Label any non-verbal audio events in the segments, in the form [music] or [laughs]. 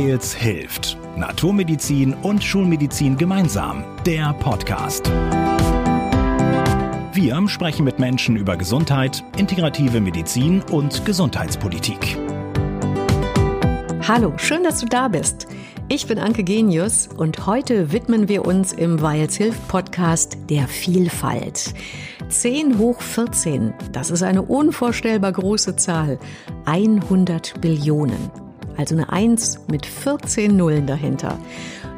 Weils hilft. Naturmedizin und Schulmedizin gemeinsam. Der Podcast. Wir sprechen mit Menschen über Gesundheit, integrative Medizin und Gesundheitspolitik. Hallo, schön, dass du da bist. Ich bin Anke Genius und heute widmen wir uns im Weils Hilft Podcast der Vielfalt. 10 hoch 14, das ist eine unvorstellbar große Zahl. 100 Billionen. Also eine 1 mit 14 Nullen dahinter.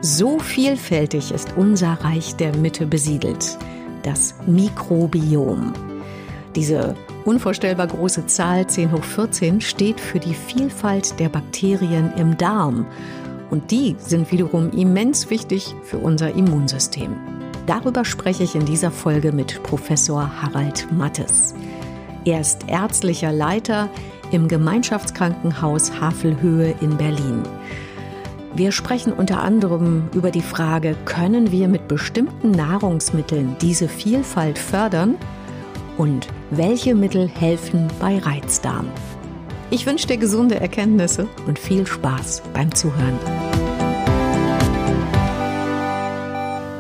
So vielfältig ist unser Reich der Mitte besiedelt. Das Mikrobiom. Diese unvorstellbar große Zahl 10 hoch 14 steht für die Vielfalt der Bakterien im Darm. Und die sind wiederum immens wichtig für unser Immunsystem. Darüber spreche ich in dieser Folge mit Professor Harald Mattes. Er ist ärztlicher Leiter im Gemeinschaftskrankenhaus Havelhöhe in Berlin. Wir sprechen unter anderem über die Frage, können wir mit bestimmten Nahrungsmitteln diese Vielfalt fördern und welche Mittel helfen bei Reizdarm. Ich wünsche dir gesunde Erkenntnisse und viel Spaß beim Zuhören.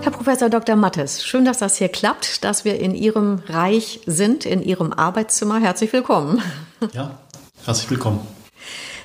Herr Professor Dr. Mattes, schön, dass das hier klappt, dass wir in Ihrem Reich sind, in Ihrem Arbeitszimmer. Herzlich willkommen. Ja, herzlich willkommen.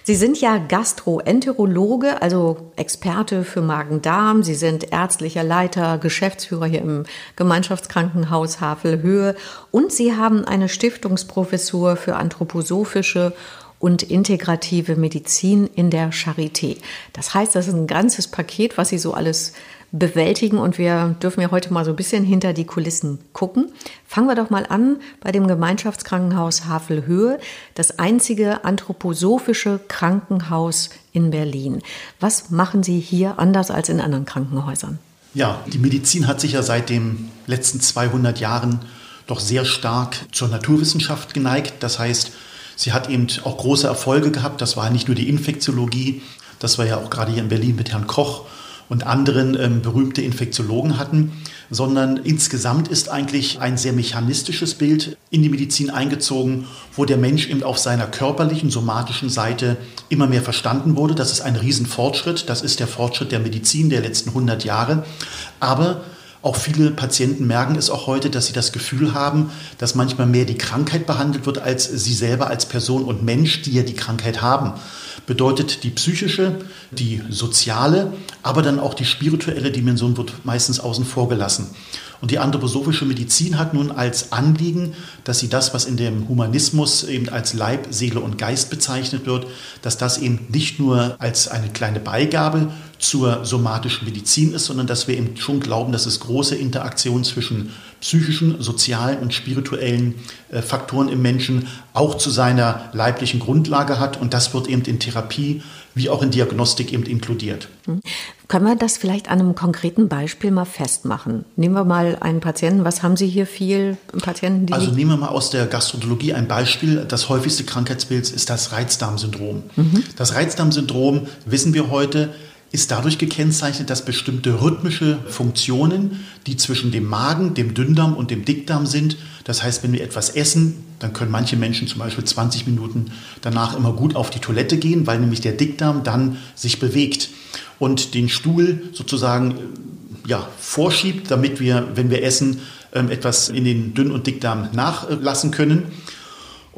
Sie sind ja Gastroenterologe, also Experte für Magen-Darm. Sie sind ärztlicher Leiter, Geschäftsführer hier im Gemeinschaftskrankenhaus Havelhöhe und Sie haben eine Stiftungsprofessur für anthroposophische und integrative Medizin in der Charité. Das heißt, das ist ein ganzes Paket, was Sie so alles bewältigen und wir dürfen ja heute mal so ein bisschen hinter die Kulissen gucken. Fangen wir doch mal an bei dem Gemeinschaftskrankenhaus Havelhöhe, das einzige anthroposophische Krankenhaus in Berlin. Was machen Sie hier anders als in anderen Krankenhäusern? Ja, die Medizin hat sich ja seit den letzten 200 Jahren doch sehr stark zur Naturwissenschaft geneigt. Das heißt, sie hat eben auch große Erfolge gehabt. Das war nicht nur die Infektiologie, das war ja auch gerade hier in Berlin mit Herrn Koch und anderen ähm, berühmte Infektiologen hatten, sondern insgesamt ist eigentlich ein sehr mechanistisches Bild in die Medizin eingezogen, wo der Mensch eben auf seiner körperlichen, somatischen Seite immer mehr verstanden wurde. Das ist ein Riesenfortschritt. Das ist der Fortschritt der Medizin der letzten 100 Jahre. Aber auch viele Patienten merken es auch heute, dass sie das Gefühl haben, dass manchmal mehr die Krankheit behandelt wird als sie selber als Person und Mensch, die ja die Krankheit haben bedeutet die psychische, die soziale, aber dann auch die spirituelle Dimension wird meistens außen vor gelassen. Und die anthroposophische Medizin hat nun als Anliegen, dass sie das, was in dem Humanismus eben als Leib, Seele und Geist bezeichnet wird, dass das eben nicht nur als eine kleine Beigabe zur somatischen Medizin ist, sondern dass wir eben schon glauben, dass es große Interaktion zwischen psychischen, sozialen und spirituellen äh, Faktoren im Menschen auch zu seiner leiblichen Grundlage hat. Und das wird eben in Therapie wie auch in Diagnostik eben inkludiert. Mhm. Können wir das vielleicht an einem konkreten Beispiel mal festmachen? Nehmen wir mal einen Patienten. Was haben Sie hier viel Patienten? Also nehmen wir mal aus der Gastroenterologie ein Beispiel. Das häufigste Krankheitsbild ist das Reizdarmsyndrom. Mhm. Das Reizdarmsyndrom wissen wir heute ist dadurch gekennzeichnet, dass bestimmte rhythmische Funktionen, die zwischen dem Magen, dem Dünndarm und dem Dickdarm sind, das heißt, wenn wir etwas essen, dann können manche Menschen zum Beispiel 20 Minuten danach immer gut auf die Toilette gehen, weil nämlich der Dickdarm dann sich bewegt und den Stuhl sozusagen äh, ja, vorschiebt, damit wir, wenn wir essen, ähm, etwas in den Dünn- und Dickdarm nachlassen können.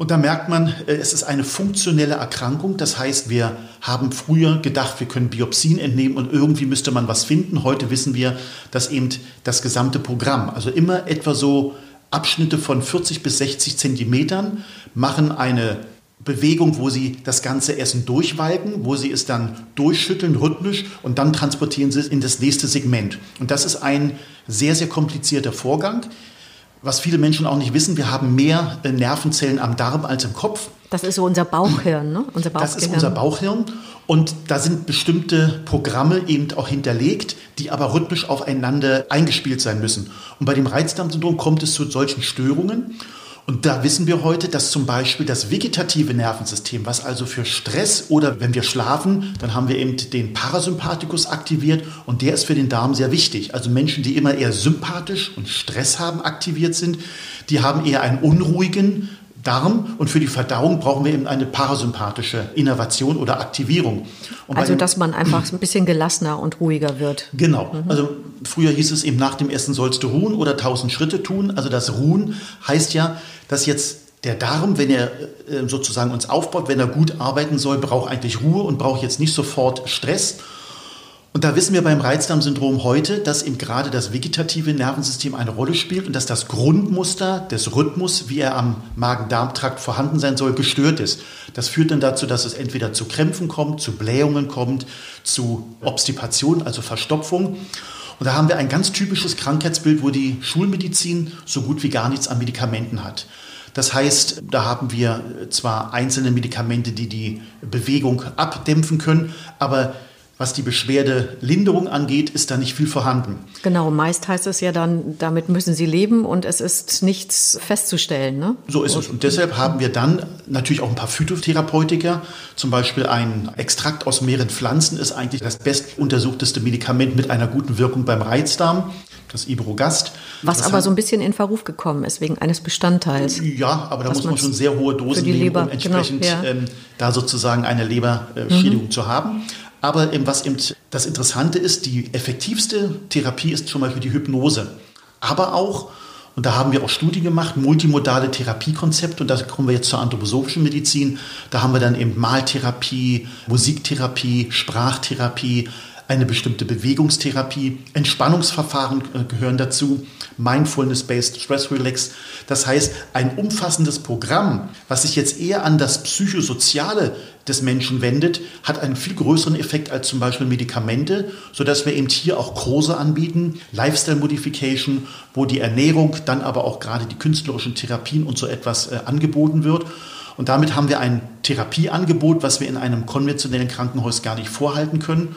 Und da merkt man, äh, es ist eine funktionelle Erkrankung. Das heißt, wir haben früher gedacht, wir können Biopsien entnehmen und irgendwie müsste man was finden. Heute wissen wir, dass eben das gesamte Programm, also immer etwa so Abschnitte von 40 bis 60 Zentimetern, machen eine Bewegung, wo sie das ganze Essen durchwalken, wo sie es dann durchschütteln, rhythmisch und dann transportieren sie es in das nächste Segment. Und das ist ein sehr, sehr komplizierter Vorgang. Was viele Menschen auch nicht wissen, wir haben mehr äh, Nervenzellen am Darm als im Kopf. Das ist so unser Bauchhirn, ne? Unser das ist unser Bauchhirn. Und da sind bestimmte Programme eben auch hinterlegt, die aber rhythmisch aufeinander eingespielt sein müssen. Und bei dem Reizdarmsyndrom kommt es zu solchen Störungen. Und da wissen wir heute, dass zum Beispiel das vegetative Nervensystem, was also für Stress oder wenn wir schlafen, dann haben wir eben den Parasympathikus aktiviert und der ist für den Darm sehr wichtig. Also Menschen, die immer eher sympathisch und Stress haben, aktiviert sind, die haben eher einen unruhigen Darm und für die Verdauung brauchen wir eben eine parasympathische Innervation oder Aktivierung. also, dass man einfach ein bisschen gelassener und ruhiger wird. Genau. Mhm. Also, früher hieß es eben, nach dem Essen sollst du ruhen oder tausend Schritte tun. Also, das Ruhen heißt ja, dass jetzt der Darm, wenn er äh, sozusagen uns aufbaut, wenn er gut arbeiten soll, braucht eigentlich Ruhe und braucht jetzt nicht sofort Stress. Und da wissen wir beim Reizdarmsyndrom heute, dass eben gerade das vegetative Nervensystem eine Rolle spielt und dass das Grundmuster des Rhythmus, wie er am Magen-Darm-Trakt vorhanden sein soll, gestört ist. Das führt dann dazu, dass es entweder zu Krämpfen kommt, zu Blähungen kommt, zu Obstipation, also Verstopfung. Und da haben wir ein ganz typisches Krankheitsbild, wo die Schulmedizin so gut wie gar nichts an Medikamenten hat. Das heißt, da haben wir zwar einzelne Medikamente, die die Bewegung abdämpfen können, aber was die Beschwerdelinderung angeht, ist da nicht viel vorhanden. Genau, meist heißt es ja dann, damit müssen Sie leben und es ist nichts festzustellen. Ne? So ist es. Und deshalb haben wir dann natürlich auch ein paar Phytotherapeutika. Zum Beispiel ein Extrakt aus mehreren Pflanzen ist eigentlich das bestuntersuchteste Medikament mit einer guten Wirkung beim Reizdarm das Ibrogast. Was das aber so ein bisschen in Verruf gekommen ist, wegen eines Bestandteils. Ja, aber da muss man schon sehr hohe Dosen nehmen, Leber, um genau, entsprechend genau, ja. ähm, da sozusagen eine Leberschädigung mhm. zu haben. Aber eben, was eben das Interessante ist, die effektivste Therapie ist mal für die Hypnose. Aber auch, und da haben wir auch Studien gemacht, multimodale Therapiekonzepte, und da kommen wir jetzt zur anthroposophischen Medizin. Da haben wir dann eben Maltherapie, Musiktherapie, Sprachtherapie, eine bestimmte Bewegungstherapie, Entspannungsverfahren äh, gehören dazu, Mindfulness-Based Stress Relax. Das heißt, ein umfassendes Programm, was sich jetzt eher an das Psychosoziale des Menschen wendet, hat einen viel größeren Effekt als zum Beispiel Medikamente, sodass wir eben hier auch Kurse anbieten, Lifestyle Modification, wo die Ernährung, dann aber auch gerade die künstlerischen Therapien und so etwas äh, angeboten wird. Und damit haben wir ein Therapieangebot, was wir in einem konventionellen Krankenhaus gar nicht vorhalten können.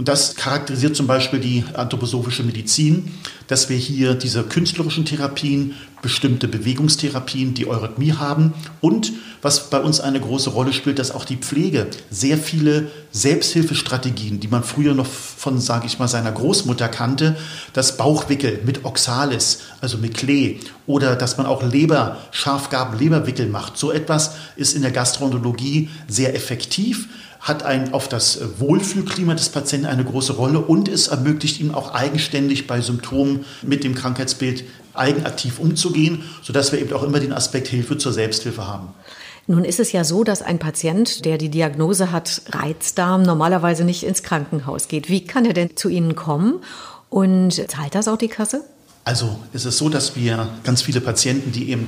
Und das charakterisiert zum Beispiel die anthroposophische Medizin, dass wir hier diese künstlerischen Therapien, bestimmte Bewegungstherapien, die Eurythmie haben und was bei uns eine große Rolle spielt, dass auch die Pflege sehr viele Selbsthilfestrategien, die man früher noch von, sage ich mal, seiner Großmutter kannte, das Bauchwickel mit Oxalis, also mit Klee oder dass man auch Leber, Schafgarben, Leberwickel macht. So etwas ist in der Gastroenterologie sehr effektiv hat ein, auf das Wohlfühlklima des Patienten eine große Rolle und es ermöglicht ihm auch eigenständig bei Symptomen mit dem Krankheitsbild eigenaktiv umzugehen, sodass wir eben auch immer den Aspekt Hilfe zur Selbsthilfe haben. Nun ist es ja so, dass ein Patient, der die Diagnose hat, Reizdarm, normalerweise nicht ins Krankenhaus geht. Wie kann er denn zu Ihnen kommen und zahlt das auch die Kasse? Also es ist so, dass wir ganz viele Patienten, die eben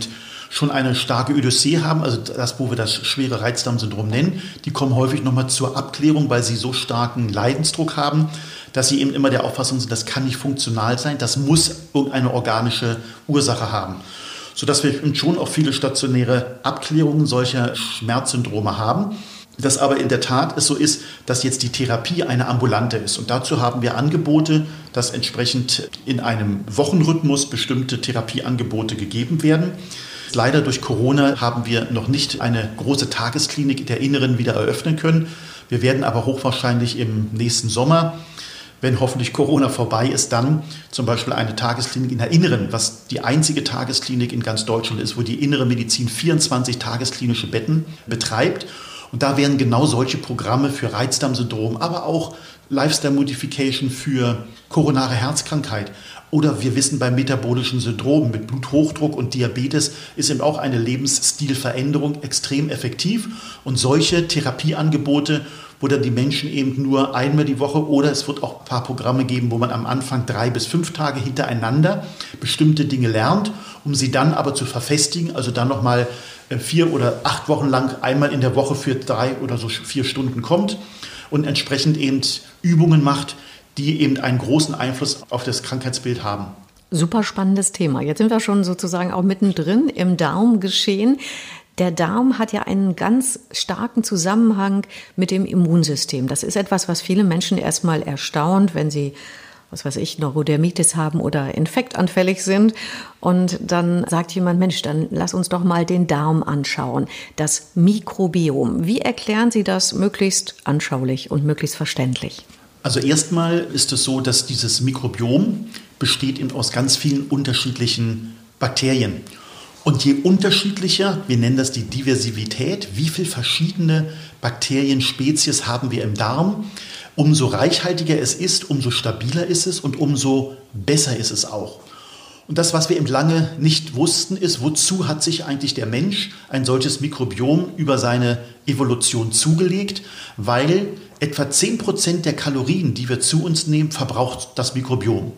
schon eine starke Odyssee haben, also das, wo wir das schwere Reizdarmsyndrom nennen, die kommen häufig nochmal zur Abklärung, weil sie so starken Leidensdruck haben, dass sie eben immer der Auffassung sind, das kann nicht funktional sein, das muss irgendeine organische Ursache haben. Sodass wir schon auch viele stationäre Abklärungen solcher Schmerzsyndrome haben. Das aber in der Tat es so ist, dass jetzt die Therapie eine ambulante ist. Und dazu haben wir Angebote, dass entsprechend in einem Wochenrhythmus bestimmte Therapieangebote gegeben werden. Leider durch Corona haben wir noch nicht eine große Tagesklinik der Inneren wieder eröffnen können. Wir werden aber hochwahrscheinlich im nächsten Sommer wenn hoffentlich Corona vorbei ist, dann zum Beispiel eine Tagesklinik in der Inneren, was die einzige Tagesklinik in ganz Deutschland ist, wo die innere Medizin 24 tagesklinische Betten betreibt. Und da werden genau solche Programme für Reizdarmsyndrom, aber auch Lifestyle Modification für koronare Herzkrankheit, oder wir wissen beim metabolischen Syndrom mit Bluthochdruck und Diabetes ist eben auch eine Lebensstilveränderung extrem effektiv. Und solche Therapieangebote, wo dann die Menschen eben nur einmal die Woche oder es wird auch ein paar Programme geben, wo man am Anfang drei bis fünf Tage hintereinander bestimmte Dinge lernt, um sie dann aber zu verfestigen, also dann nochmal äh, vier oder acht Wochen lang einmal in der Woche für drei oder so vier Stunden kommt und entsprechend eben Übungen macht, die eben einen großen Einfluss auf das Krankheitsbild haben. Super spannendes Thema. Jetzt sind wir schon sozusagen auch mittendrin im Darmgeschehen. Der Darm hat ja einen ganz starken Zusammenhang mit dem Immunsystem. Das ist etwas, was viele Menschen erstmal erstaunt, wenn sie, was weiß ich, Neurodermitis haben oder infektanfällig sind. Und dann sagt jemand, Mensch, dann lass uns doch mal den Darm anschauen. Das Mikrobiom. Wie erklären Sie das möglichst anschaulich und möglichst verständlich? Also erstmal ist es so, dass dieses Mikrobiom besteht aus ganz vielen unterschiedlichen Bakterien. Und je unterschiedlicher, wir nennen das die Diversität, wie viele verschiedene Bakterienspezies haben wir im Darm, umso reichhaltiger es ist, umso stabiler ist es und umso besser ist es auch. Und das, was wir eben lange nicht wussten, ist, wozu hat sich eigentlich der Mensch ein solches Mikrobiom über seine Evolution zugelegt, weil etwa 10% der Kalorien, die wir zu uns nehmen, verbraucht das Mikrobiom.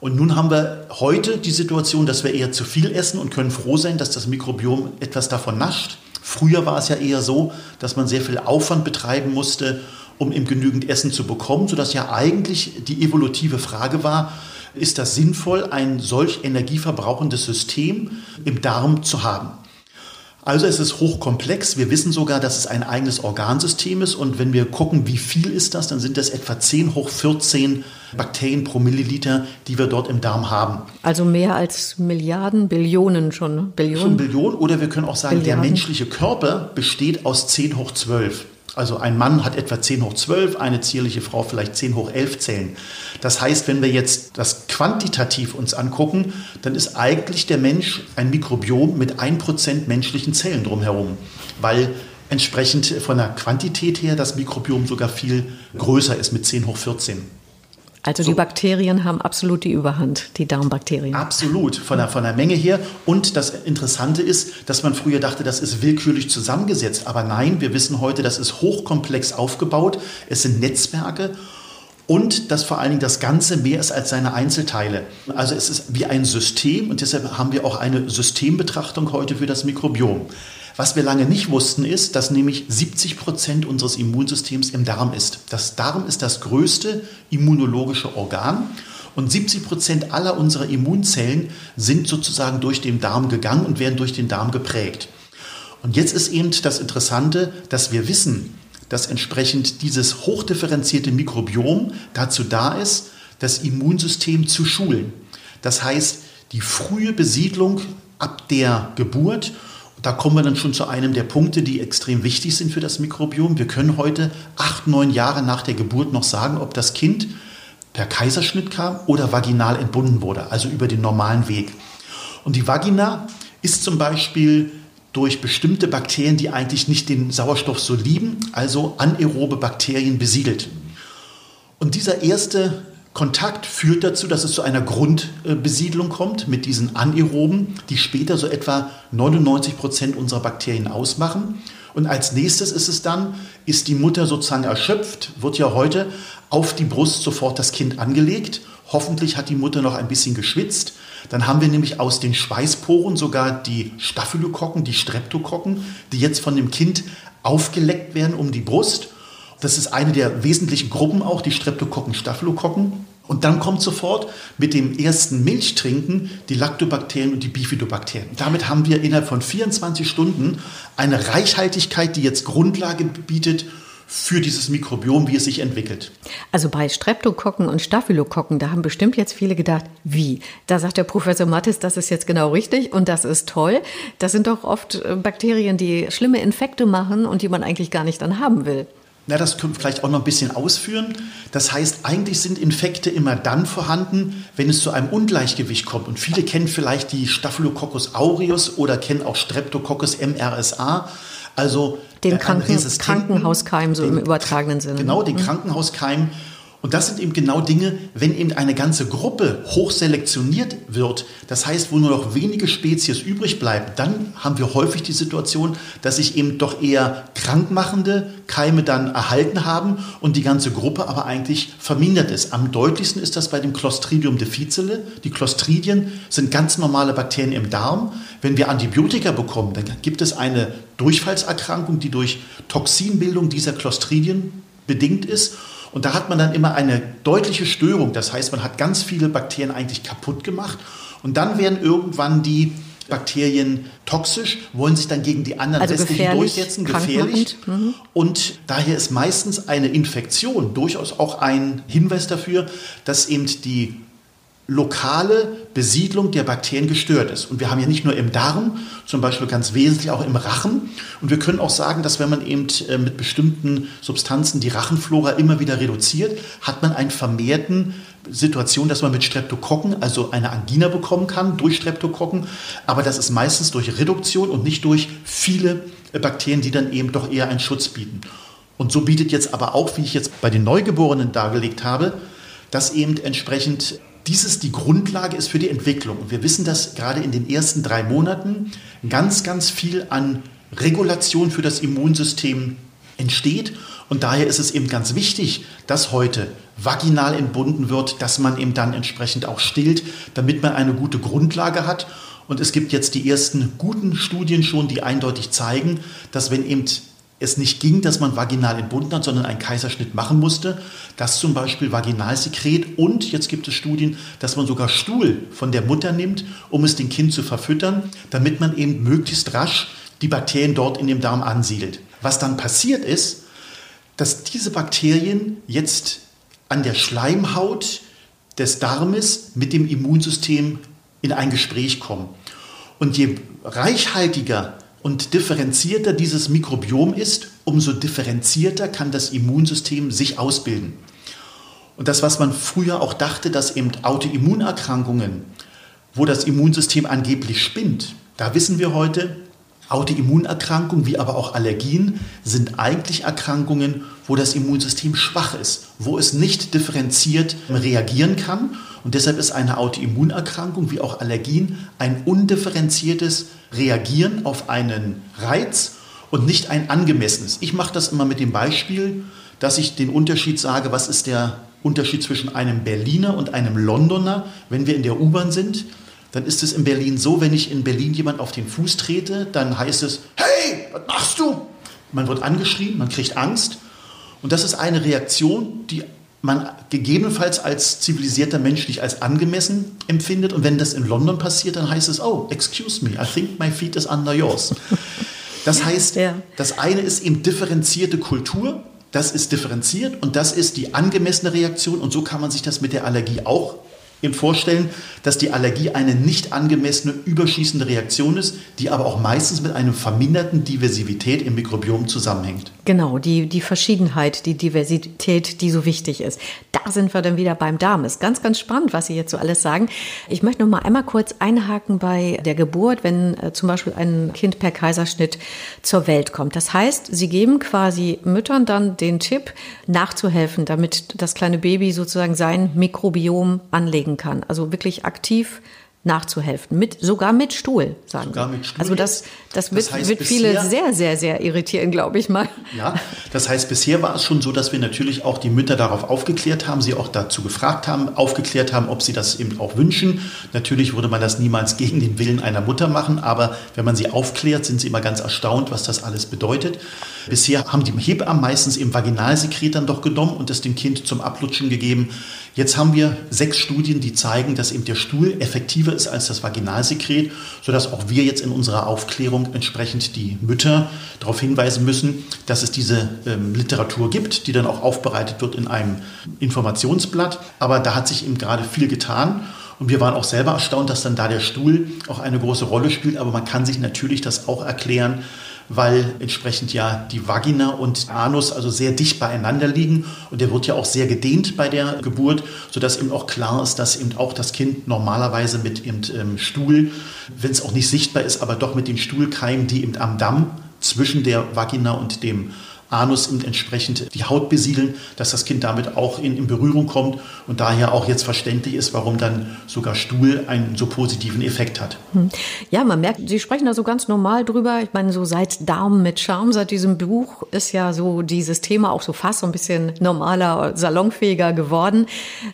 Und nun haben wir heute die Situation, dass wir eher zu viel essen und können froh sein, dass das Mikrobiom etwas davon nascht. Früher war es ja eher so, dass man sehr viel Aufwand betreiben musste, um eben genügend Essen zu bekommen, sodass ja eigentlich die evolutive Frage war, ist das sinnvoll, ein solch energieverbrauchendes System im Darm zu haben. Also es ist hochkomplex. Wir wissen sogar, dass es ein eigenes Organsystem ist. Und wenn wir gucken, wie viel ist das, dann sind das etwa 10 hoch 14 Bakterien pro Milliliter, die wir dort im Darm haben. Also mehr als Milliarden, Billionen schon. Ne? Billionen. Schon Billionen. Oder wir können auch sagen, Billiarden. der menschliche Körper besteht aus 10 hoch 12. Also ein Mann hat etwa 10 hoch 12, eine zierliche Frau vielleicht 10 hoch 11 Zellen. Das heißt, wenn wir jetzt das quantitativ uns angucken, dann ist eigentlich der Mensch ein Mikrobiom mit 1% menschlichen Zellen drumherum, weil entsprechend von der Quantität her das Mikrobiom sogar viel größer ist mit 10 hoch 14. Also so. die Bakterien haben absolut die Überhand, die Darmbakterien. Absolut, von der, von der Menge her. Und das Interessante ist, dass man früher dachte, das ist willkürlich zusammengesetzt. Aber nein, wir wissen heute, das ist hochkomplex aufgebaut. Es sind Netzwerke und dass vor allen Dingen das Ganze mehr ist als seine Einzelteile. Also es ist wie ein System und deshalb haben wir auch eine Systembetrachtung heute für das Mikrobiom. Was wir lange nicht wussten, ist, dass nämlich 70 Prozent unseres Immunsystems im Darm ist. Das Darm ist das größte immunologische Organ. Und 70 Prozent aller unserer Immunzellen sind sozusagen durch den Darm gegangen und werden durch den Darm geprägt. Und jetzt ist eben das Interessante, dass wir wissen, dass entsprechend dieses hochdifferenzierte Mikrobiom dazu da ist, das Immunsystem zu schulen. Das heißt, die frühe Besiedlung ab der Geburt da kommen wir dann schon zu einem der Punkte, die extrem wichtig sind für das Mikrobiom. Wir können heute acht, neun Jahre nach der Geburt noch sagen, ob das Kind per Kaiserschnitt kam oder vaginal entbunden wurde, also über den normalen Weg. Und die Vagina ist zum Beispiel durch bestimmte Bakterien, die eigentlich nicht den Sauerstoff so lieben, also anaerobe Bakterien besiedelt. Und dieser erste Kontakt führt dazu, dass es zu einer Grundbesiedlung kommt mit diesen Anaeroben, die später so etwa 99 Prozent unserer Bakterien ausmachen. Und als nächstes ist es dann, ist die Mutter sozusagen erschöpft, wird ja heute auf die Brust sofort das Kind angelegt. Hoffentlich hat die Mutter noch ein bisschen geschwitzt. Dann haben wir nämlich aus den Schweißporen sogar die Staphylokokken, die Streptokokken, die jetzt von dem Kind aufgeleckt werden um die Brust. Das ist eine der wesentlichen Gruppen auch, die Streptokokken, Staphylokokken. Und dann kommt sofort mit dem ersten Milchtrinken die Lactobakterien und die Bifidobakterien. Damit haben wir innerhalb von 24 Stunden eine Reichhaltigkeit, die jetzt Grundlage bietet für dieses Mikrobiom, wie es sich entwickelt. Also bei Streptokokken und Staphylokokken, da haben bestimmt jetzt viele gedacht, wie? Da sagt der Professor Mattes, das ist jetzt genau richtig und das ist toll. Das sind doch oft äh, Bakterien, die schlimme Infekte machen und die man eigentlich gar nicht dann haben will. Na, das können wir vielleicht auch noch ein bisschen ausführen. Das heißt, eigentlich sind Infekte immer dann vorhanden, wenn es zu einem Ungleichgewicht kommt. Und viele kennen vielleicht die Staphylococcus aureus oder kennen auch Streptococcus MRSA. Also den Kranken Krankenhauskeim so den, im übertragenen Sinne. Genau, den mhm. Krankenhauskeim und das sind eben genau Dinge, wenn eben eine ganze Gruppe hochselektioniert wird, das heißt, wo nur noch wenige Spezies übrig bleiben, dann haben wir häufig die Situation, dass sich eben doch eher krankmachende Keime dann erhalten haben und die ganze Gruppe aber eigentlich vermindert ist. Am deutlichsten ist das bei dem Clostridium difficile. Die Clostridien sind ganz normale Bakterien im Darm. Wenn wir Antibiotika bekommen, dann gibt es eine Durchfallserkrankung, die durch Toxinbildung dieser Clostridien bedingt ist. Und da hat man dann immer eine deutliche Störung. Das heißt, man hat ganz viele Bakterien eigentlich kaputt gemacht. Und dann werden irgendwann die Bakterien toxisch, wollen sich dann gegen die anderen also restlichen durchsetzen, gefährlich. Mhm. Und daher ist meistens eine Infektion durchaus auch ein Hinweis dafür, dass eben die lokale Besiedlung der Bakterien gestört ist. Und wir haben ja nicht nur im Darm, zum Beispiel ganz wesentlich auch im Rachen. Und wir können auch sagen, dass wenn man eben äh, mit bestimmten Substanzen die Rachenflora immer wieder reduziert, hat man einen vermehrten Situation, dass man mit Streptokokken, also eine Angina bekommen kann durch Streptokokken, aber das ist meistens durch Reduktion und nicht durch viele äh, Bakterien, die dann eben doch eher einen Schutz bieten. Und so bietet jetzt aber auch, wie ich jetzt bei den Neugeborenen dargelegt habe, dass eben entsprechend dieses die Grundlage ist für die Entwicklung. Und wir wissen, dass gerade in den ersten drei Monaten ganz, ganz viel an Regulation für das Immunsystem entsteht. Und daher ist es eben ganz wichtig, dass heute vaginal entbunden wird, dass man eben dann entsprechend auch stillt, damit man eine gute Grundlage hat. Und es gibt jetzt die ersten guten Studien schon, die eindeutig zeigen, dass wenn eben es nicht ging, dass man vaginal entbunden hat, sondern einen Kaiserschnitt machen musste, dass zum Beispiel Vaginalsekret und jetzt gibt es Studien, dass man sogar Stuhl von der Mutter nimmt, um es dem Kind zu verfüttern, damit man eben möglichst rasch die Bakterien dort in dem Darm ansiedelt. Was dann passiert ist, dass diese Bakterien jetzt an der Schleimhaut des Darmes mit dem Immunsystem in ein Gespräch kommen. Und je reichhaltiger und differenzierter dieses Mikrobiom ist, umso differenzierter kann das Immunsystem sich ausbilden. Und das, was man früher auch dachte, dass eben Autoimmunerkrankungen, wo das Immunsystem angeblich spinnt, da wissen wir heute, Autoimmunerkrankungen wie aber auch Allergien sind eigentlich Erkrankungen, wo das Immunsystem schwach ist, wo es nicht differenziert reagieren kann und deshalb ist eine Autoimmunerkrankung wie auch Allergien ein undifferenziertes Reagieren auf einen Reiz und nicht ein angemessenes. Ich mache das immer mit dem Beispiel, dass ich den Unterschied sage, was ist der Unterschied zwischen einem Berliner und einem Londoner, wenn wir in der U-Bahn sind. Dann ist es in Berlin so, wenn ich in Berlin jemand auf den Fuß trete, dann heißt es, hey, was machst du? Man wird angeschrien, man kriegt Angst. Und das ist eine Reaktion, die man gegebenenfalls als zivilisierter Mensch nicht als angemessen empfindet. Und wenn das in London passiert, dann heißt es, oh, excuse me, I think my feet is under yours. Das [laughs] heißt, ja. das eine ist eben differenzierte Kultur, das ist differenziert und das ist die angemessene Reaktion. Und so kann man sich das mit der Allergie auch eben vorstellen, dass die Allergie eine nicht angemessene, überschießende Reaktion ist, die aber auch meistens mit einer verminderten Diversität im Mikrobiom zusammenhängt. Genau, die, die Verschiedenheit, die Diversität, die so wichtig ist. Da sind wir dann wieder beim Darm. Ist ganz, ganz spannend, was Sie jetzt so alles sagen. Ich möchte noch mal einmal kurz einhaken bei der Geburt, wenn äh, zum Beispiel ein Kind per Kaiserschnitt zur Welt kommt. Das heißt, Sie geben quasi Müttern dann den Tipp, nachzuhelfen, damit das kleine Baby sozusagen sein Mikrobiom anlegen bewegen kann. Also wirklich aktiv nachzuhelfen. Mit, sogar mit Stuhl, sagen sogar mit Stuhl Also das, das, das wird, heißt, wird viele sehr, sehr, sehr irritieren, glaube ich mal. Ja, das heißt, bisher war es schon so, dass wir natürlich auch die Mütter darauf aufgeklärt haben, sie auch dazu gefragt haben, aufgeklärt haben, ob sie das eben auch wünschen. Natürlich würde man das niemals [laughs] gegen den Willen einer Mutter machen, aber wenn man sie aufklärt, sind sie immer ganz erstaunt, was das alles bedeutet. Bisher haben die Hebammen meistens im Vaginalsekret dann doch genommen und es dem Kind zum Ablutschen gegeben. Jetzt haben wir sechs Studien, die zeigen, dass eben der Stuhl effektiver ist als das Vaginalsekret, sodass auch wir jetzt in unserer Aufklärung entsprechend die Mütter darauf hinweisen müssen, dass es diese ähm, Literatur gibt, die dann auch aufbereitet wird in einem Informationsblatt. Aber da hat sich eben gerade viel getan. Und wir waren auch selber erstaunt, dass dann da der Stuhl auch eine große Rolle spielt. Aber man kann sich natürlich das auch erklären, weil entsprechend ja die Vagina und Anus also sehr dicht beieinander liegen. Und der wird ja auch sehr gedehnt bei der Geburt, sodass eben auch klar ist, dass eben auch das Kind normalerweise mit dem ähm, Stuhl, wenn es auch nicht sichtbar ist, aber doch mit den Stuhlkeimen, die eben am Damm zwischen der Vagina und dem Anus und entsprechend die Haut besiedeln, dass das Kind damit auch in, in, Berührung kommt und daher auch jetzt verständlich ist, warum dann sogar Stuhl einen so positiven Effekt hat. Hm. Ja, man merkt, Sie sprechen da so ganz normal drüber. Ich meine, so seit Darm mit Charme, seit diesem Buch ist ja so dieses Thema auch so fast so ein bisschen normaler, salonfähiger geworden.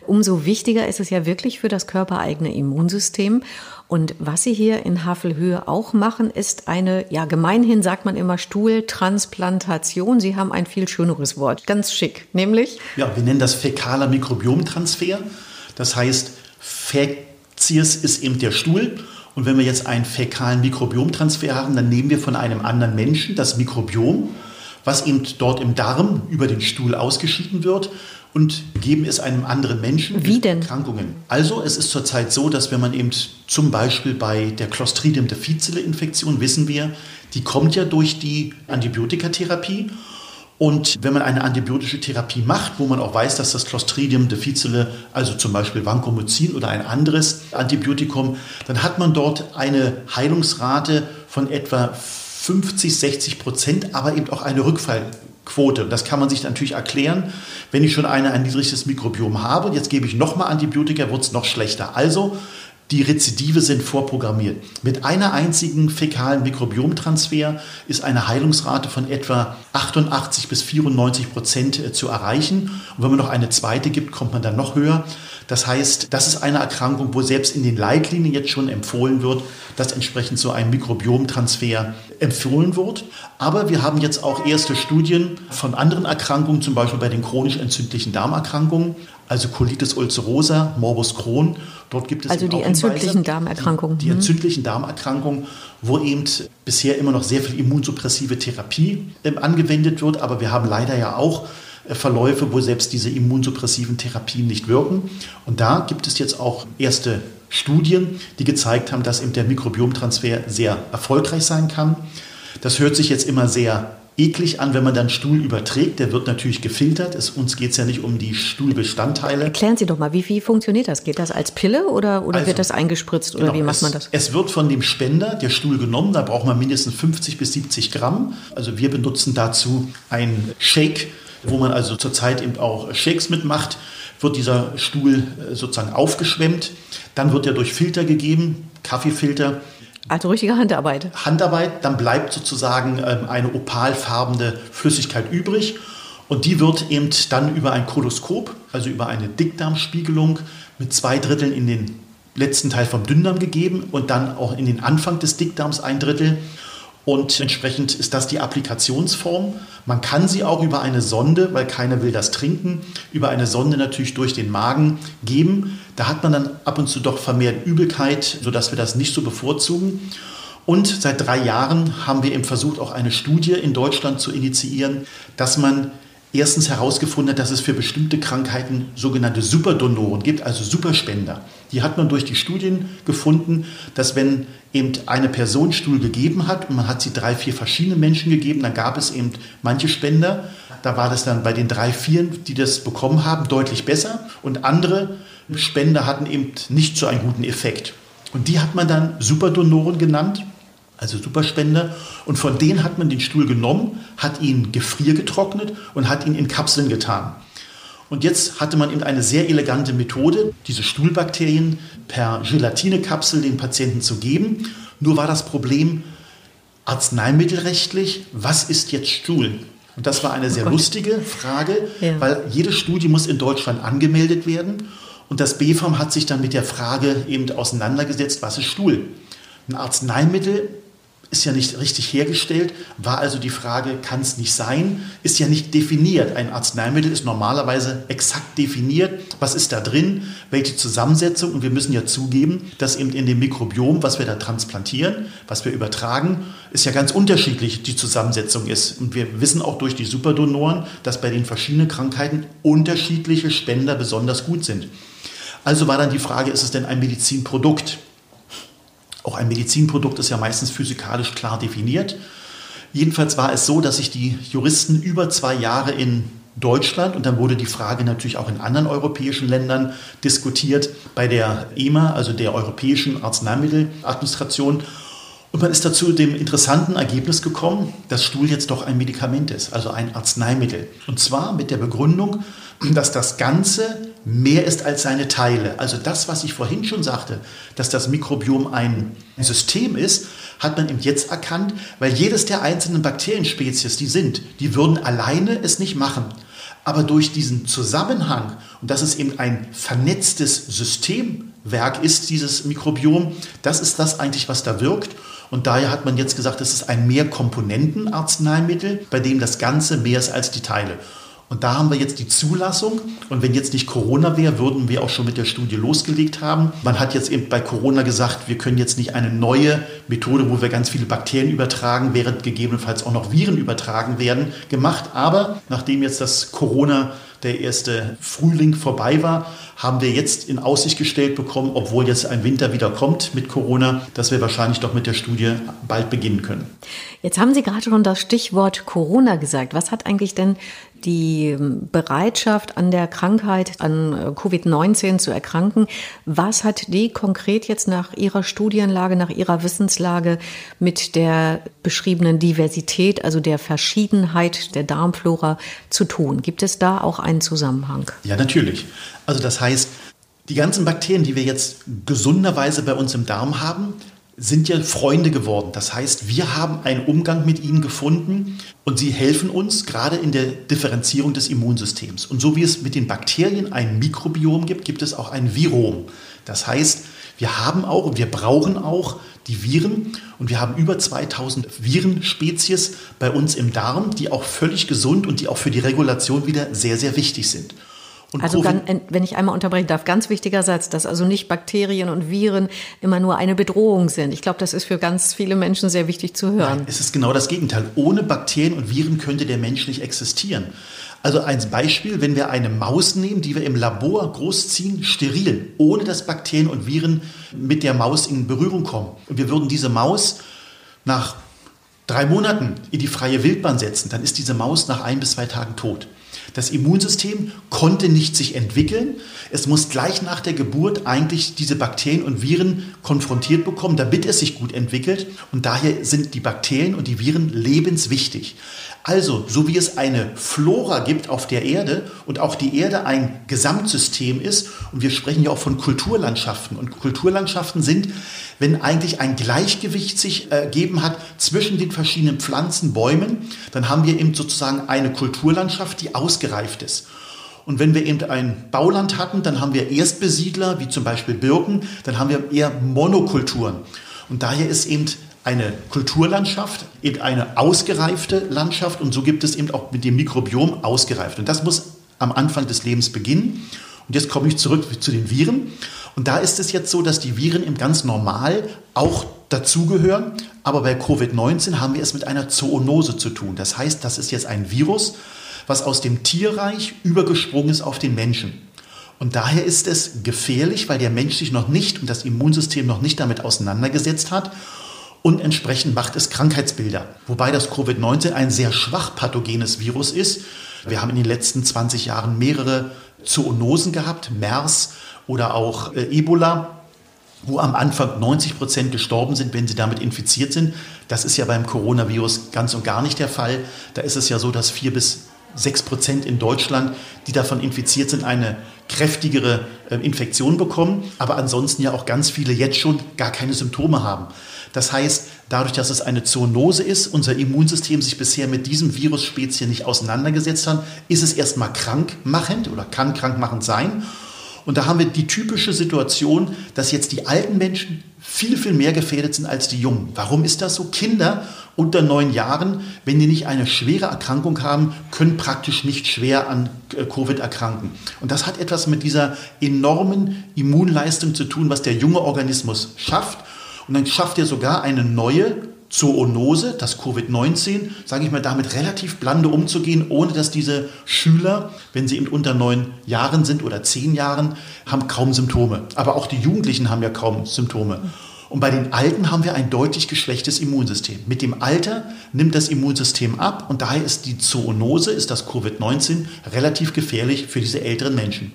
Umso wichtiger ist es ja wirklich für das körpereigene Immunsystem. Und was Sie hier in Havelhöhe auch machen, ist eine, ja, gemeinhin sagt man immer Stuhltransplantation. Sie haben ein viel schöneres Wort, ganz schick, nämlich? Ja, wir nennen das fäkaler Mikrobiomtransfer. Das heißt, Fäzies ist eben der Stuhl. Und wenn wir jetzt einen fäkalen Mikrobiomtransfer haben, dann nehmen wir von einem anderen Menschen das Mikrobiom, was eben dort im Darm über den Stuhl ausgeschieden wird und geben es einem anderen Menschen Wie denn? Erkrankungen. Also es ist zurzeit so, dass wenn man eben zum Beispiel bei der Clostridium difficile Infektion wissen wir, die kommt ja durch die Antibiotikatherapie und wenn man eine antibiotische Therapie macht, wo man auch weiß, dass das Clostridium difficile, also zum Beispiel Vancomycin oder ein anderes Antibiotikum, dann hat man dort eine Heilungsrate von etwa 50, 60 Prozent, aber eben auch eine Rückfallquote. Das kann man sich natürlich erklären. Wenn ich schon eine, ein niedriges Mikrobiom habe, jetzt gebe ich nochmal Antibiotika, wird es noch schlechter. Also die Rezidive sind vorprogrammiert. Mit einer einzigen fäkalen Mikrobiomtransfer ist eine Heilungsrate von etwa 88 bis 94 Prozent äh, zu erreichen. Und wenn man noch eine zweite gibt, kommt man dann noch höher. Das heißt, das ist eine Erkrankung, wo selbst in den Leitlinien jetzt schon empfohlen wird, dass entsprechend so ein Mikrobiomtransfer empfohlen wird. Aber wir haben jetzt auch erste Studien von anderen Erkrankungen, zum Beispiel bei den chronisch entzündlichen Darmerkrankungen, also Colitis ulcerosa, Morbus Crohn. Dort gibt es also die entzündlichen Darmerkrankungen. Die, die mhm. entzündlichen Darmerkrankungen, wo eben bisher immer noch sehr viel immunsuppressive Therapie äh, angewendet wird. Aber wir haben leider ja auch Verläufe, wo selbst diese immunsuppressiven Therapien nicht wirken. Und da gibt es jetzt auch erste Studien, die gezeigt haben, dass eben der Mikrobiomtransfer sehr erfolgreich sein kann. Das hört sich jetzt immer sehr eklig an, wenn man dann Stuhl überträgt. Der wird natürlich gefiltert. Es, uns geht es ja nicht um die Stuhlbestandteile. Erklären Sie doch mal, wie, wie funktioniert das? Geht das als Pille oder, oder also, wird das eingespritzt oder genau, wie macht es, man das? Es wird von dem Spender der Stuhl genommen. Da braucht man mindestens 50 bis 70 Gramm. Also wir benutzen dazu ein Shake, wo man also zurzeit eben auch Shakes mitmacht wird dieser Stuhl äh, sozusagen aufgeschwemmt. Dann wird er durch Filter gegeben, Kaffeefilter. Also richtige Handarbeit. Handarbeit, dann bleibt sozusagen ähm, eine opalfarbene Flüssigkeit übrig. Und die wird eben dann über ein Koloskop, also über eine Dickdarmspiegelung mit zwei Dritteln in den letzten Teil vom Dünndarm gegeben und dann auch in den Anfang des Dickdarms ein Drittel. Und entsprechend ist das die Applikationsform. Man kann sie auch über eine Sonde, weil keiner will das trinken, über eine Sonde natürlich durch den Magen geben. Da hat man dann ab und zu doch vermehrt Übelkeit, sodass wir das nicht so bevorzugen. Und seit drei Jahren haben wir eben versucht, auch eine Studie in Deutschland zu initiieren, dass man erstens herausgefunden hat, dass es für bestimmte Krankheiten sogenannte Superdonoren gibt, also Superspender. Die hat man durch die Studien gefunden, dass wenn eben eine Person Stuhl gegeben hat und man hat sie drei, vier verschiedene Menschen gegeben, dann gab es eben manche Spender. Da war das dann bei den drei, vier, die das bekommen haben, deutlich besser. Und andere Spender hatten eben nicht so einen guten Effekt. Und die hat man dann Superdonoren genannt also Superspender. Und von denen hat man den Stuhl genommen, hat ihn gefriergetrocknet und hat ihn in Kapseln getan. Und jetzt hatte man eben eine sehr elegante Methode, diese Stuhlbakterien per Gelatinekapsel den Patienten zu geben. Nur war das Problem arzneimittelrechtlich, was ist jetzt Stuhl? Und das war eine sehr oh lustige Frage, ja. weil jede Studie muss in Deutschland angemeldet werden. Und das BfArM hat sich dann mit der Frage eben auseinandergesetzt, was ist Stuhl? Ein Arzneimittel ist ja nicht richtig hergestellt, war also die Frage, kann es nicht sein, ist ja nicht definiert. Ein Arzneimittel ist normalerweise exakt definiert, was ist da drin, welche Zusammensetzung und wir müssen ja zugeben, dass eben in dem Mikrobiom, was wir da transplantieren, was wir übertragen, ist ja ganz unterschiedlich die Zusammensetzung ist. Und wir wissen auch durch die Superdonoren, dass bei den verschiedenen Krankheiten unterschiedliche Spender besonders gut sind. Also war dann die Frage, ist es denn ein Medizinprodukt? Auch ein Medizinprodukt ist ja meistens physikalisch klar definiert. Jedenfalls war es so, dass sich die Juristen über zwei Jahre in Deutschland und dann wurde die Frage natürlich auch in anderen europäischen Ländern diskutiert bei der EMA, also der Europäischen Arzneimitteladministration. Und man ist dazu dem interessanten Ergebnis gekommen, dass Stuhl jetzt doch ein Medikament ist, also ein Arzneimittel. Und zwar mit der Begründung, dass das Ganze mehr ist als seine Teile. Also das, was ich vorhin schon sagte, dass das Mikrobiom ein System ist, hat man eben jetzt erkannt, weil jedes der einzelnen Bakterienspezies, die sind, die würden alleine es nicht machen. Aber durch diesen Zusammenhang und dass es eben ein vernetztes Systemwerk ist, dieses Mikrobiom, das ist das eigentlich, was da wirkt. Und daher hat man jetzt gesagt, es ist ein Mehrkomponentenarzneimittel, bei dem das Ganze mehr ist als die Teile. Und da haben wir jetzt die Zulassung. Und wenn jetzt nicht Corona wäre, würden wir auch schon mit der Studie losgelegt haben. Man hat jetzt eben bei Corona gesagt, wir können jetzt nicht eine neue Methode, wo wir ganz viele Bakterien übertragen, während gegebenenfalls auch noch Viren übertragen werden, gemacht. Aber nachdem jetzt das Corona der erste Frühling vorbei war, haben wir jetzt in Aussicht gestellt bekommen, obwohl jetzt ein Winter wieder kommt mit Corona, dass wir wahrscheinlich doch mit der Studie bald beginnen können. Jetzt haben Sie gerade schon das Stichwort Corona gesagt. Was hat eigentlich denn die Bereitschaft an der Krankheit, an äh, Covid-19 zu erkranken, was hat die konkret jetzt nach Ihrer Studienlage, nach Ihrer Wissenslage mit der beschriebenen Diversität, also der Verschiedenheit der Darmflora zu tun? Gibt es da auch einen Zusammenhang? Ja, natürlich. Also das heißt, die ganzen Bakterien, die wir jetzt gesunderweise bei uns im Darm haben, sind ja Freunde geworden. Das heißt, wir haben einen Umgang mit ihnen gefunden und sie helfen uns gerade in der Differenzierung des Immunsystems. Und so wie es mit den Bakterien ein Mikrobiom gibt, gibt es auch ein Virom. Das heißt, wir haben auch und wir brauchen auch die Viren und wir haben über 2000 Virenspezies bei uns im Darm, die auch völlig gesund und die auch für die Regulation wieder sehr, sehr wichtig sind. Und also dann, wenn ich einmal unterbrechen darf, ganz wichtiger Satz, dass also nicht Bakterien und Viren immer nur eine Bedrohung sind. Ich glaube, das ist für ganz viele Menschen sehr wichtig zu hören. Nein, es ist genau das Gegenteil. Ohne Bakterien und Viren könnte der Mensch nicht existieren. Also ein Beispiel, wenn wir eine Maus nehmen, die wir im Labor großziehen, steril, ohne dass Bakterien und Viren mit der Maus in Berührung kommen. Und wir würden diese Maus nach drei Monaten in die freie Wildbahn setzen, dann ist diese Maus nach ein bis zwei Tagen tot. Das Immunsystem konnte nicht sich entwickeln. Es muss gleich nach der Geburt eigentlich diese Bakterien und Viren konfrontiert bekommen, damit es sich gut entwickelt. Und daher sind die Bakterien und die Viren lebenswichtig. Also, so wie es eine Flora gibt auf der Erde und auch die Erde ein Gesamtsystem ist, und wir sprechen ja auch von Kulturlandschaften, und Kulturlandschaften sind, wenn eigentlich ein Gleichgewicht sich ergeben hat zwischen den verschiedenen Pflanzen, Bäumen, dann haben wir eben sozusagen eine Kulturlandschaft, die ausgereift ist. Und wenn wir eben ein Bauland hatten, dann haben wir Erstbesiedler, wie zum Beispiel Birken, dann haben wir eher Monokulturen. Und daher ist eben eine Kulturlandschaft, eben eine ausgereifte Landschaft und so gibt es eben auch mit dem Mikrobiom ausgereift. Und das muss am Anfang des Lebens beginnen. Und jetzt komme ich zurück zu den Viren. Und da ist es jetzt so, dass die Viren im ganz normal auch dazugehören. Aber bei Covid-19 haben wir es mit einer Zoonose zu tun. Das heißt, das ist jetzt ein Virus, was aus dem Tierreich übergesprungen ist auf den Menschen. Und daher ist es gefährlich, weil der Mensch sich noch nicht und das Immunsystem noch nicht damit auseinandergesetzt hat und entsprechend macht es Krankheitsbilder. Wobei das Covid-19 ein sehr schwach pathogenes Virus ist. Wir haben in den letzten 20 Jahren mehrere Zoonosen gehabt, MERS oder auch äh, Ebola, wo am Anfang 90 Prozent gestorben sind, wenn sie damit infiziert sind. Das ist ja beim Coronavirus ganz und gar nicht der Fall. Da ist es ja so, dass vier bis sechs Prozent in Deutschland, die davon infiziert sind, eine kräftigere äh, Infektion bekommen, aber ansonsten ja auch ganz viele jetzt schon gar keine Symptome haben. Das heißt, dadurch, dass es eine Zoonose ist, unser Immunsystem sich bisher mit diesem Virusspezie nicht auseinandergesetzt hat, ist es erstmal krankmachend oder kann krankmachend sein. Und da haben wir die typische Situation, dass jetzt die alten Menschen viel, viel mehr gefährdet sind als die Jungen. Warum ist das so? Kinder unter neun Jahren, wenn die nicht eine schwere Erkrankung haben, können praktisch nicht schwer an äh, Covid erkranken. Und das hat etwas mit dieser enormen Immunleistung zu tun, was der junge Organismus schafft. Und dann schafft er sogar eine neue Zoonose, das Covid-19, sage ich mal, damit relativ blande umzugehen, ohne dass diese Schüler, wenn sie eben unter neun Jahren sind oder zehn Jahren, haben kaum Symptome. Aber auch die Jugendlichen haben ja kaum Symptome. Und bei den Alten haben wir ein deutlich geschwächtes Immunsystem. Mit dem Alter nimmt das Immunsystem ab und daher ist die Zoonose, ist das Covid-19 relativ gefährlich für diese älteren Menschen.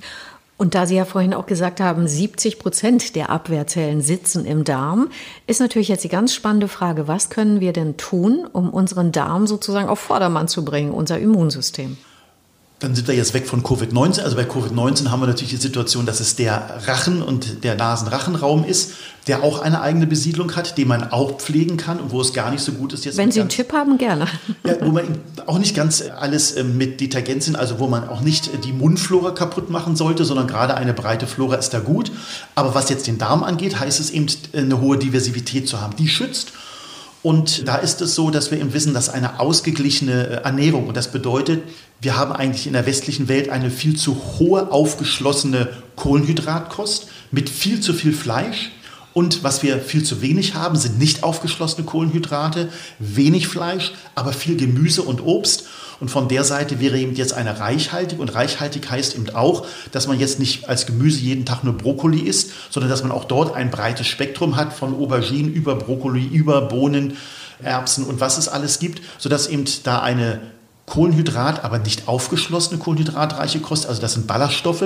Und da Sie ja vorhin auch gesagt haben, 70 Prozent der Abwehrzellen sitzen im Darm, ist natürlich jetzt die ganz spannende Frage, was können wir denn tun, um unseren Darm sozusagen auf Vordermann zu bringen, unser Immunsystem? Dann sind wir jetzt weg von Covid-19. Also bei Covid-19 haben wir natürlich die Situation, dass es der Rachen und der Nasenrachenraum ist, der auch eine eigene Besiedlung hat, den man auch pflegen kann und wo es gar nicht so gut ist jetzt. Wenn Sie einen Tipp haben, gerne. Ja, wo man auch nicht ganz alles ähm, mit Detergenzien, also wo man auch nicht die Mundflora kaputt machen sollte, sondern gerade eine breite Flora ist da gut. Aber was jetzt den Darm angeht, heißt es eben eine hohe Diversität zu haben. Die schützt Und da ist es so, dass wir eben wissen, dass eine ausgeglichene äh, Ernährung, und das bedeutet, wir haben eigentlich in der westlichen Welt eine viel zu hohe aufgeschlossene Kohlenhydratkost mit viel zu viel Fleisch. Und was wir viel zu wenig haben, sind nicht aufgeschlossene Kohlenhydrate, wenig Fleisch, aber viel Gemüse und Obst. Und von der Seite wäre eben jetzt eine reichhaltig. Und reichhaltig heißt eben auch, dass man jetzt nicht als Gemüse jeden Tag nur Brokkoli isst, sondern dass man auch dort ein breites Spektrum hat von Auberginen über Brokkoli, über Bohnen, Erbsen und was es alles gibt, sodass eben da eine Kohlenhydrat, aber nicht aufgeschlossene kohlenhydratreiche Kost, also das sind Ballaststoffe,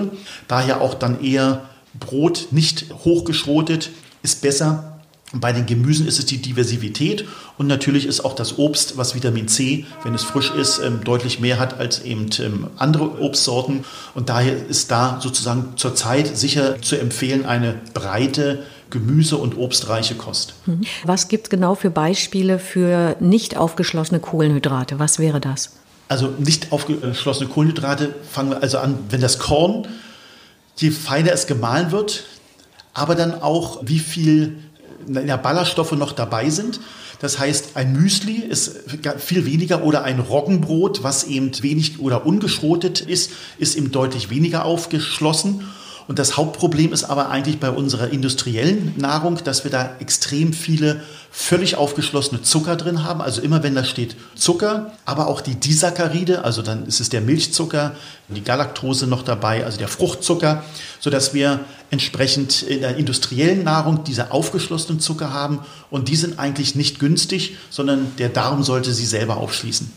daher auch dann eher Brot nicht hochgeschrotet, ist besser bei den Gemüsen ist es die Diversität und natürlich ist auch das Obst, was Vitamin C, wenn es frisch ist, ähm, deutlich mehr hat als eben ähm, andere Obstsorten. Und daher ist da sozusagen zurzeit sicher zu empfehlen eine breite Gemüse- und obstreiche Kost. Mhm. Was gibt es genau für Beispiele für nicht aufgeschlossene Kohlenhydrate? Was wäre das? Also nicht aufgeschlossene Kohlenhydrate fangen wir also an, wenn das Korn, je feiner es gemahlen wird, aber dann auch wie viel ja, Ballaststoffe noch dabei sind. Das heißt, ein Müsli ist viel weniger oder ein Roggenbrot, was eben wenig oder ungeschrotet ist, ist eben deutlich weniger aufgeschlossen. Und das Hauptproblem ist aber eigentlich bei unserer industriellen Nahrung, dass wir da extrem viele völlig aufgeschlossene Zucker drin haben. Also immer wenn da steht Zucker, aber auch die Disaccharide, also dann ist es der Milchzucker, die Galaktose noch dabei, also der Fruchtzucker, sodass wir entsprechend in der industriellen Nahrung diese aufgeschlossenen Zucker haben. Und die sind eigentlich nicht günstig, sondern der Darm sollte sie selber aufschließen.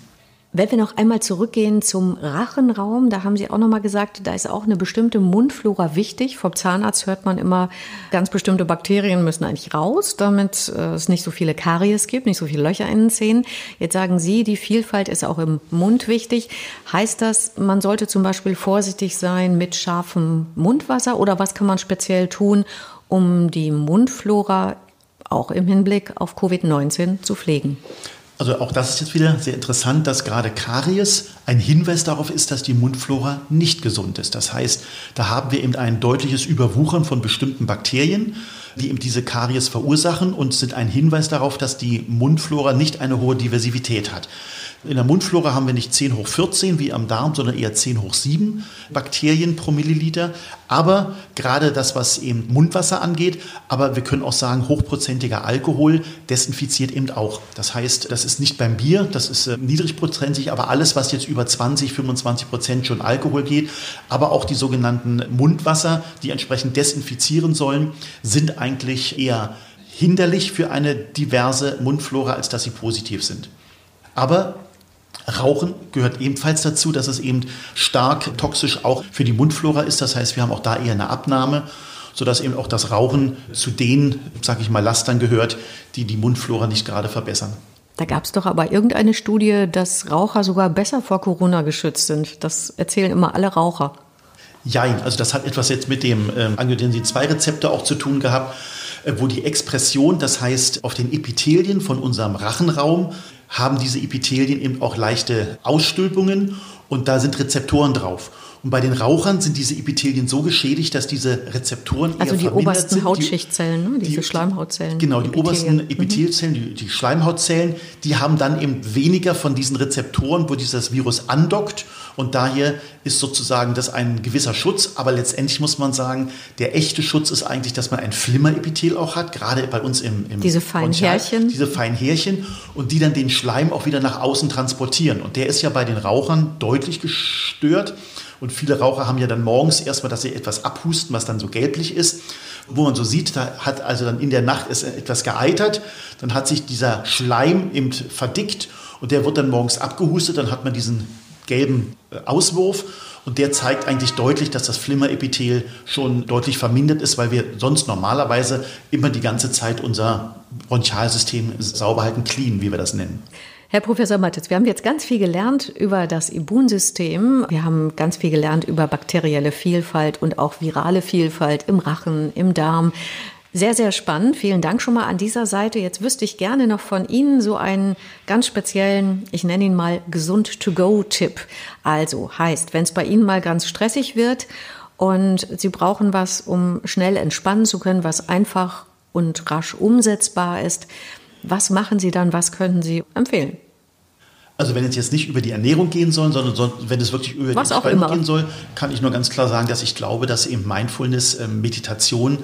Wenn wir noch einmal zurückgehen zum Rachenraum, da haben Sie auch noch mal gesagt, da ist auch eine bestimmte Mundflora wichtig. Vom Zahnarzt hört man immer, ganz bestimmte Bakterien müssen eigentlich raus, damit äh, es nicht so viele Karies gibt, nicht so viele Löcher in den Zähnen. Jetzt sagen Sie, die Vielfalt ist auch im Mund wichtig. Heißt das, man sollte zum Beispiel vorsichtig sein mit scharfem Mundwasser oder was kann man speziell tun, um die Mundflora auch im Hinblick auf Covid-19 zu pflegen? Also auch das ist jetzt wieder sehr interessant, dass gerade Karies ein Hinweis darauf ist, dass die Mundflora nicht gesund ist. Das heißt, da haben wir eben ein deutliches Überwuchern von bestimmten Bakterien, die eben diese Karies verursachen und sind ein Hinweis darauf, dass die Mundflora nicht eine hohe Diversität hat. In der Mundflora haben wir nicht 10 hoch 14 wie am Darm, sondern eher 10 hoch 7 Bakterien pro Milliliter. Aber gerade das, was eben Mundwasser angeht, aber wir können auch sagen, hochprozentiger Alkohol desinfiziert eben auch. Das heißt, das ist nicht beim Bier, das ist äh, niedrigprozentig, aber alles, was jetzt über 20, 25 Prozent schon Alkohol geht, aber auch die sogenannten Mundwasser, die entsprechend desinfizieren sollen, sind eigentlich eher hinderlich für eine diverse Mundflora, als dass sie positiv sind. Aber Rauchen gehört ebenfalls dazu, dass es eben stark toxisch auch für die Mundflora ist. Das heißt, wir haben auch da eher eine Abnahme, sodass eben auch das Rauchen zu den, sag ich mal, Lastern gehört, die die Mundflora nicht gerade verbessern. Da gab es doch aber irgendeine Studie, dass Raucher sogar besser vor Corona geschützt sind. Das erzählen immer alle Raucher. Jein, also das hat etwas jetzt mit dem ähm, Angiotensin-2-Rezeptor auch zu tun gehabt, äh, wo die Expression, das heißt auf den Epithelien von unserem Rachenraum, haben diese Epithelien eben auch leichte Ausstülpungen und da sind Rezeptoren drauf. Und bei den Rauchern sind diese Epithelien so geschädigt, dass diese Rezeptoren also eher die obersten sind. Hautschichtstzellen, ne? diese die, Schleimhautzellen. Genau, die obersten mhm. Epithelzellen, die, die Schleimhautzellen, die haben dann eben weniger von diesen Rezeptoren, wo dieses Virus andockt. Und daher ist sozusagen das ein gewisser Schutz. Aber letztendlich muss man sagen, der echte Schutz ist eigentlich, dass man ein Flimmerepithel auch hat, gerade bei uns im, im Diese feinen Härchen. Diese feinen Härchen und die dann den Schleim auch wieder nach außen transportieren. Und der ist ja bei den Rauchern deutlich gestört. Und viele Raucher haben ja dann morgens erstmal, dass sie etwas abhusten, was dann so gelblich ist. Wo man so sieht, da hat also dann in der Nacht ist etwas geeitert, dann hat sich dieser Schleim eben verdickt und der wird dann morgens abgehustet, dann hat man diesen gelben äh, Auswurf und der zeigt eigentlich deutlich, dass das Flimmerepithel schon deutlich vermindert ist, weil wir sonst normalerweise immer die ganze Zeit unser Bronchialsystem sauber halten, clean, wie wir das nennen. Herr Professor Mattes, wir haben jetzt ganz viel gelernt über das Immunsystem. Wir haben ganz viel gelernt über bakterielle Vielfalt und auch virale Vielfalt im Rachen, im Darm. Sehr, sehr spannend. Vielen Dank schon mal an dieser Seite. Jetzt wüsste ich gerne noch von Ihnen so einen ganz speziellen, ich nenne ihn mal Gesund-to-go-Tipp. Also heißt, wenn es bei Ihnen mal ganz stressig wird und Sie brauchen was, um schnell entspannen zu können, was einfach und rasch umsetzbar ist, Was machen Sie dann? Was könnten Sie empfehlen? Also wenn es jetzt nicht über die Ernährung gehen soll, sondern wenn es wirklich über Was die Entspannung gehen soll, kann ich nur ganz klar sagen, dass ich glaube, dass eben Mindfulness, ähm, Meditation,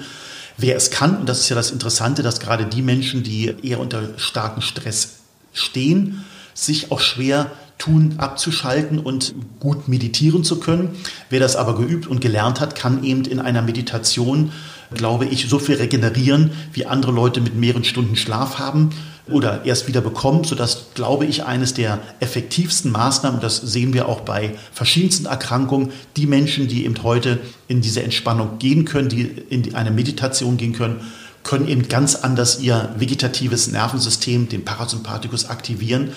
wer es kann, und das ist ja das Interessante, dass gerade die Menschen, die eher unter starkem Stress stehen, sich auch schwer tun, abzuschalten und gut meditieren zu können. Wer das aber geübt und gelernt hat, kann eben in einer Meditation, glaube ich, so viel regenerieren, wie andere Leute mit mehreren Stunden Schlaf haben oder erst wieder bekommen, sodass, glaube ich, eines der effektivsten Maßnahmen, das sehen wir auch bei verschiedensten Erkrankungen, die Menschen, die eben heute in diese Entspannung gehen können, die in eine Meditation gehen können, können eben ganz anders ihr vegetatives Nervensystem, den Parasympathikus, aktivieren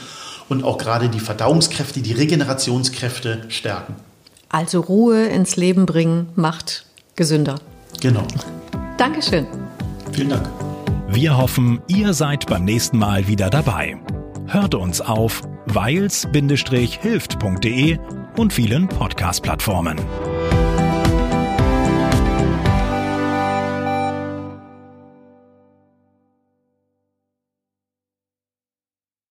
und auch gerade die Verdauungskräfte, die Regenerationskräfte stärken. Also Ruhe ins Leben bringen macht gesünder. Genau. Dankeschön. Vielen Dank. Wir hoffen, ihr seid beim nächsten Mal wieder dabei. Hört uns auf weils-hilft.de und vielen Podcast-Plattformen.